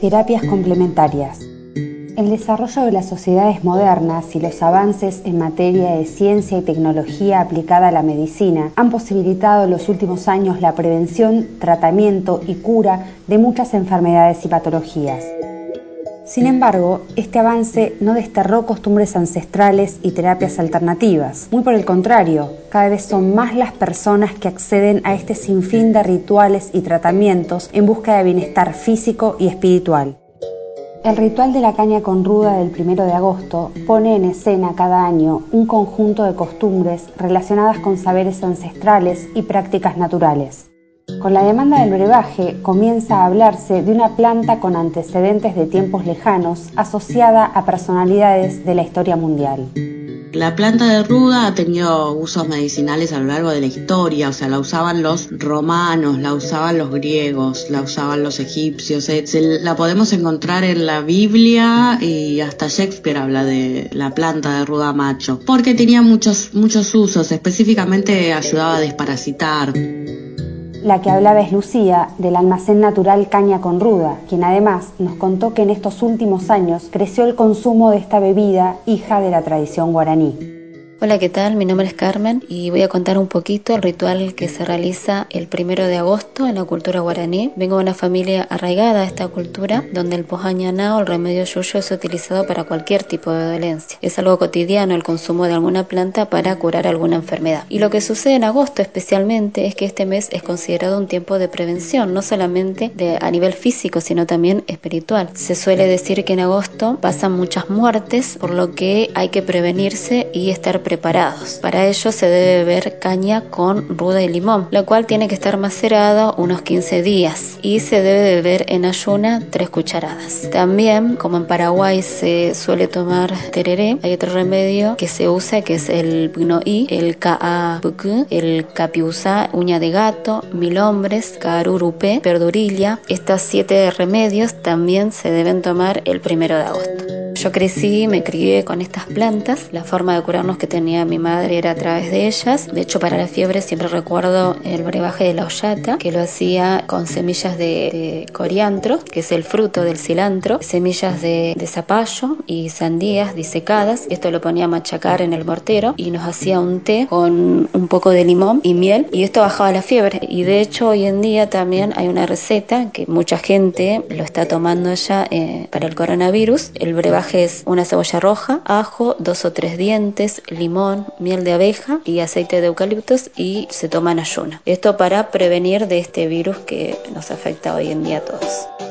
Terapias complementarias. El desarrollo de las sociedades modernas y los avances en materia de ciencia y tecnología aplicada a la medicina han posibilitado en los últimos años la prevención, tratamiento y cura de muchas enfermedades y patologías. Sin embargo, este avance no desterró costumbres ancestrales y terapias alternativas. Muy por el contrario, cada vez son más las personas que acceden a este sinfín de rituales y tratamientos en busca de bienestar físico y espiritual. El ritual de la caña con ruda del primero de agosto pone en escena cada año un conjunto de costumbres relacionadas con saberes ancestrales y prácticas naturales. Con la demanda del brebaje comienza a hablarse de una planta con antecedentes de tiempos lejanos asociada a personalidades de la historia mundial. La planta de ruda ha tenido usos medicinales a lo largo de la historia, o sea, la usaban los romanos, la usaban los griegos, la usaban los egipcios, la podemos encontrar en la Biblia y hasta Shakespeare habla de la planta de ruda macho, porque tenía muchos, muchos usos, específicamente ayudaba a desparasitar. La que hablaba es Lucía, del almacén natural Caña con Ruda, quien además nos contó que en estos últimos años creció el consumo de esta bebida, hija de la tradición guaraní. Hola, ¿qué tal? Mi nombre es Carmen y voy a contar un poquito el ritual que se realiza el primero de agosto en la cultura guaraní. Vengo de una familia arraigada a esta cultura, donde el pojañaná el remedio yuyo es utilizado para cualquier tipo de dolencia. Es algo cotidiano el consumo de alguna planta para curar alguna enfermedad. Y lo que sucede en agosto especialmente es que este mes es considerado un tiempo de prevención, no solamente de, a nivel físico, sino también espiritual. Se suele decir que en agosto pasan muchas muertes, por lo que hay que prevenirse y estar preparados. Para ello se debe beber caña con ruda y limón, la cual tiene que estar macerada unos 15 días y se debe beber en ayuna 3 cucharadas. También, como en Paraguay se suele tomar tereré, hay otro remedio que se usa que es el pnoí, el kaapuku, el capiusa, uña de gato, mil hombres, carurupé, perdurilla. Estos siete remedios también se deben tomar el primero de agosto. Yo crecí, me crié con estas plantas. La forma de curarnos que tenía mi madre era a través de ellas. De hecho, para la fiebre siempre recuerdo el brebaje de la hollata, que lo hacía con semillas de, coriandro, que es el fruto del cilantro, semillas de, zapallo y sandías disecadas. Esto lo ponía a machacar en el mortero y nos hacía un té con un poco de limón y miel y esto bajaba la fiebre. Y de hecho, hoy en día también hay una receta que mucha gente lo está tomando ya eh, para el coronavirus. El brebaje es una cebolla roja, ajo, dos o tres dientes, limón, miel de abeja y aceite de eucaliptos y se toma en ayuno. Esto para prevenir de este virus que nos afecta hoy en día a todos.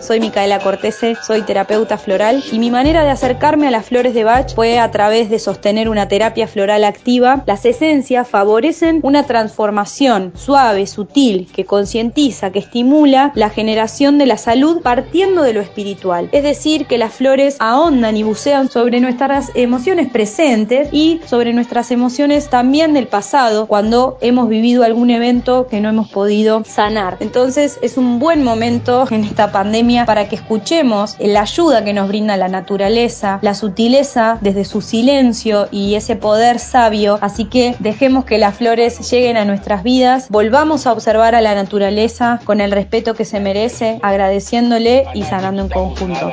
Soy Micaela Cortese, soy terapeuta floral y mi manera de acercarme a las flores de Bach fue a través de sostener una terapia floral activa. Las esencias favorecen una transformación suave, sutil, que concientiza, que estimula la generación de la salud partiendo de lo espiritual. Es decir, que las flores ahondan y bucean sobre nuestras emociones presentes y sobre nuestras emociones también del pasado cuando hemos vivido algún evento que no hemos podido sanar. Entonces es un buen momento en esta pandemia para que escuchemos la ayuda que nos brinda la naturaleza, la sutileza desde su silencio y ese poder sabio. Así que dejemos que las flores lleguen a nuestras vidas, volvamos a observar a la naturaleza con el respeto que se merece, agradeciéndole y sanando en conjunto.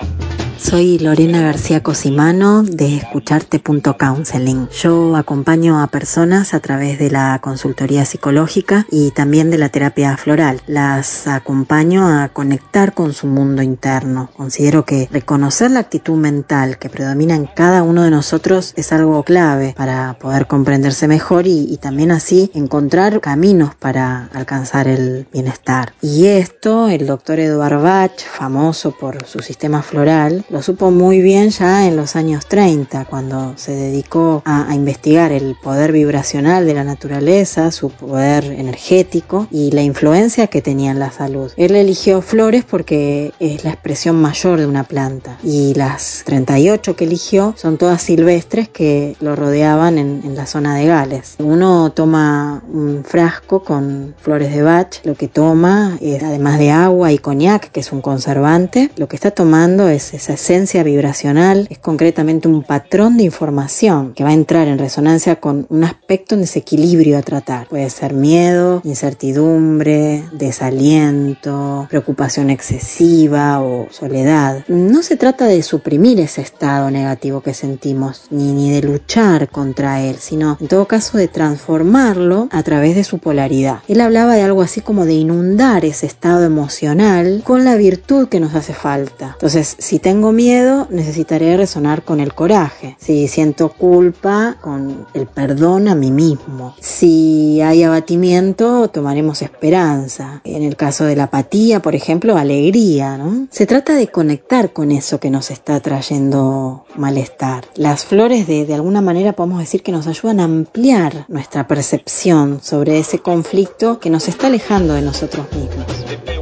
Soy Lorena García Cosimano de escucharte.counseling. Yo acompaño a personas a través de la consultoría psicológica y también de la terapia floral. Las acompaño a conectar con su mundo interno. Considero que reconocer la actitud mental que predomina en cada uno de nosotros es algo clave para poder comprenderse mejor y, también así encontrar caminos para alcanzar el bienestar. Y esto, el doctor Eduard Bach, famoso por su sistema floral, lo supo muy bien ya en los años 30, cuando se dedicó a, investigar el poder vibracional de la naturaleza, su poder energético y la influencia que tenía en la salud. Él eligió flores porque es la expresión mayor de una planta y las 38 que eligió son todas silvestres que lo rodeaban en, en la zona de Gales. Uno toma un frasco con flores de Bach, lo que toma es además de agua y coñac, que es un conservante, lo que está tomando es esa presencia vibracional es concretamente un patrón de información que va a entrar en resonancia con un aspecto en desequilibrio a tratar. Puede ser miedo, incertidumbre, desaliento, preocupación excesiva o soledad. No se trata de suprimir ese estado negativo que sentimos, ni, ni de luchar contra él, sino en todo caso de transformarlo a través de su polaridad. Él hablaba de algo así como de inundar ese estado emocional con la virtud que nos hace falta. Entonces, si tengo miedo, necesitaré resonar con el coraje. Si siento culpa, con el perdón a mí mismo. Si hay abatimiento, tomaremos esperanza. En el caso de la apatía, por ejemplo, alegría, ¿no? Se trata de conectar con eso que nos está trayendo malestar. Las flores de, de alguna manera podemos decir que nos ayudan a ampliar nuestra percepción sobre ese conflicto que nos está alejando de nosotros mismos.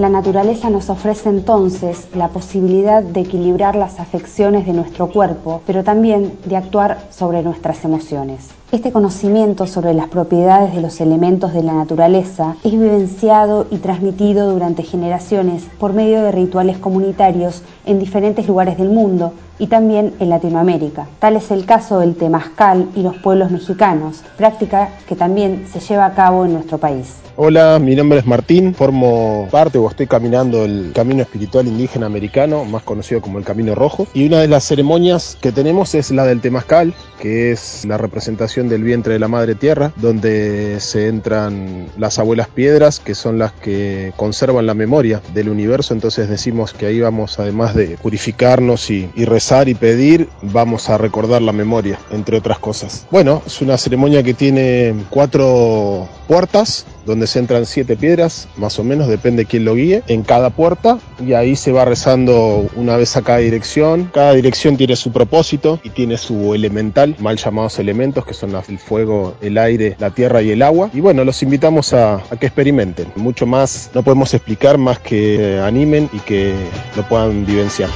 La naturaleza nos ofrece entonces la posibilidad de equilibrar las afecciones de nuestro cuerpo, pero también de actuar sobre nuestras emociones. Este conocimiento sobre las propiedades de los elementos de la naturaleza es vivenciado y transmitido durante generaciones por medio de rituales comunitarios en diferentes lugares del mundo y también en Latinoamérica. Tal es el caso del temazcal y los pueblos mexicanos, práctica que también se lleva a cabo en nuestro país. Hola, mi nombre es Martín, formo parte o estoy caminando el camino espiritual indígena americano, más conocido como el Camino Rojo, y una de las ceremonias que tenemos es la del temazcal, que es la representación del vientre de la madre tierra, donde se entran las abuelas piedras, que son las que conservan la memoria del universo, entonces decimos que ahí vamos, además de purificarnos y, y rezar y pedir, vamos a recordar la memoria, entre otras cosas. Bueno, es una ceremonia que tiene cuatro puertas, donde se entran siete piedras, más o menos, depende quién lo guíe, en cada puerta, y ahí se va rezando una vez a cada dirección. Cada dirección tiene su propósito y tiene su elemental, mal llamados elementos, que son el fuego, el aire, la tierra y el agua. Y bueno, los invitamos a, que experimenten. Mucho más no podemos explicar más que animen y que lo puedan vivenciar.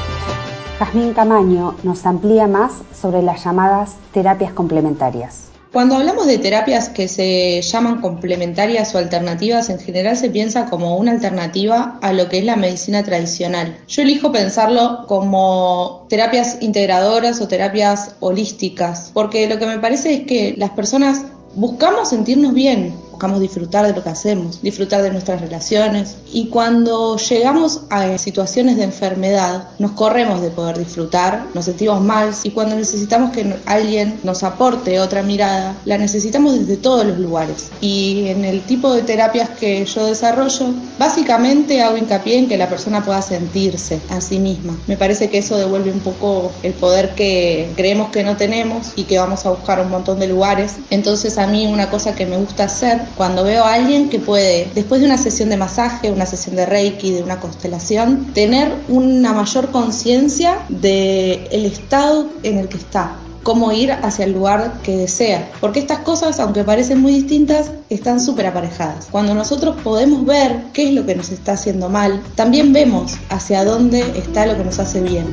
Jazmín Camaño nos amplía más sobre las llamadas terapias complementarias. Cuando hablamos de terapias que se llaman complementarias o alternativas, en general se piensa como una alternativa a lo que es la medicina tradicional. Yo elijo pensarlo como terapias integradoras o terapias holísticas, porque lo que me parece es que las personas buscamos sentirnos bien, buscamos disfrutar de lo que hacemos, disfrutar de nuestras relaciones y cuando llegamos a situaciones de enfermedad nos corremos de poder disfrutar, nos sentimos mal y cuando necesitamos que alguien nos aporte otra mirada, la necesitamos desde todos los lugares. Y en el tipo de terapias que yo desarrollo, básicamente hago hincapié en que la persona pueda sentirse a sí misma. Me parece que eso devuelve un poco el poder que creemos que no tenemos y que vamos a buscar un montón de lugares. Entonces a mí una cosa que me gusta hacer cuando veo a alguien que puede, después de una sesión de masaje, una sesión de reiki, de una constelación, tener una mayor conciencia del el estado en el que está cómo ir hacia el lugar que desea. Porque estas cosas, aunque parecen muy distintas, están súper aparejadas. Cuando nosotros podemos ver qué es lo que nos está haciendo mal, también vemos hacia dónde está lo que nos hace bien.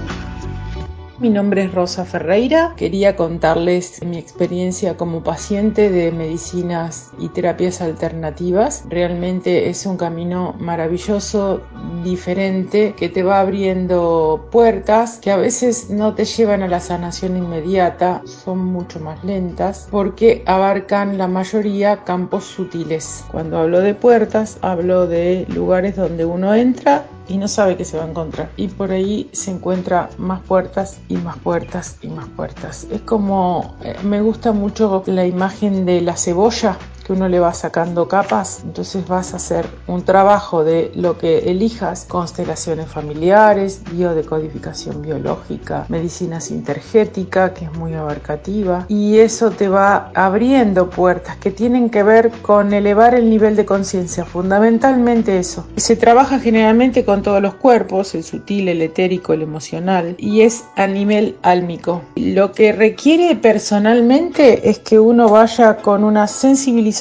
Mi nombre es Rosa Ferreira. Quería contarles mi experiencia como paciente de medicinas y terapias alternativas. Realmente es un camino maravilloso, diferente, que te va abriendo puertas que a veces no te llevan a la sanación inmediata, son mucho más lentas porque abarcan la mayoría campos sutiles. Cuando hablo de puertas, hablo de lugares donde uno entra y no sabe qué se va a encontrar. Y por ahí se encuentra más puertas y más puertas y más puertas. Es como, eh, me gusta mucho la imagen de la cebolla que uno le va sacando capas, entonces vas a hacer un trabajo de lo que elijas, constelaciones familiares, biodecodificación biológica, medicina sintergética, que es muy abarcativa, y eso te va abriendo puertas que tienen que ver con elevar el nivel de conciencia, fundamentalmente eso. Se trabaja generalmente con todos los cuerpos, el sutil, el etérico, el emocional, y es a nivel álmico. Lo que requiere personalmente es que uno vaya con una sensibilización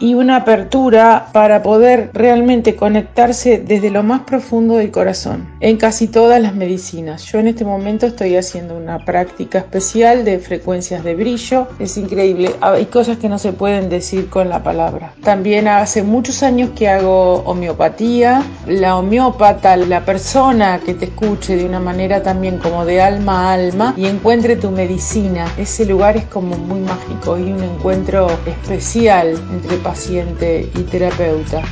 y una apertura para poder realmente conectarse desde lo más profundo del corazón en casi todas las medicinas. Yo en este momento estoy haciendo una práctica especial de frecuencias de brillo. Es increíble. Hay cosas que no se pueden decir con la palabra. También hace muchos años que hago homeopatía. La homeópata, la persona que te escuche de una manera también como de alma a alma y encuentre tu medicina. Ese lugar es como muy mágico y un encuentro especial entre paciente y terapeuta.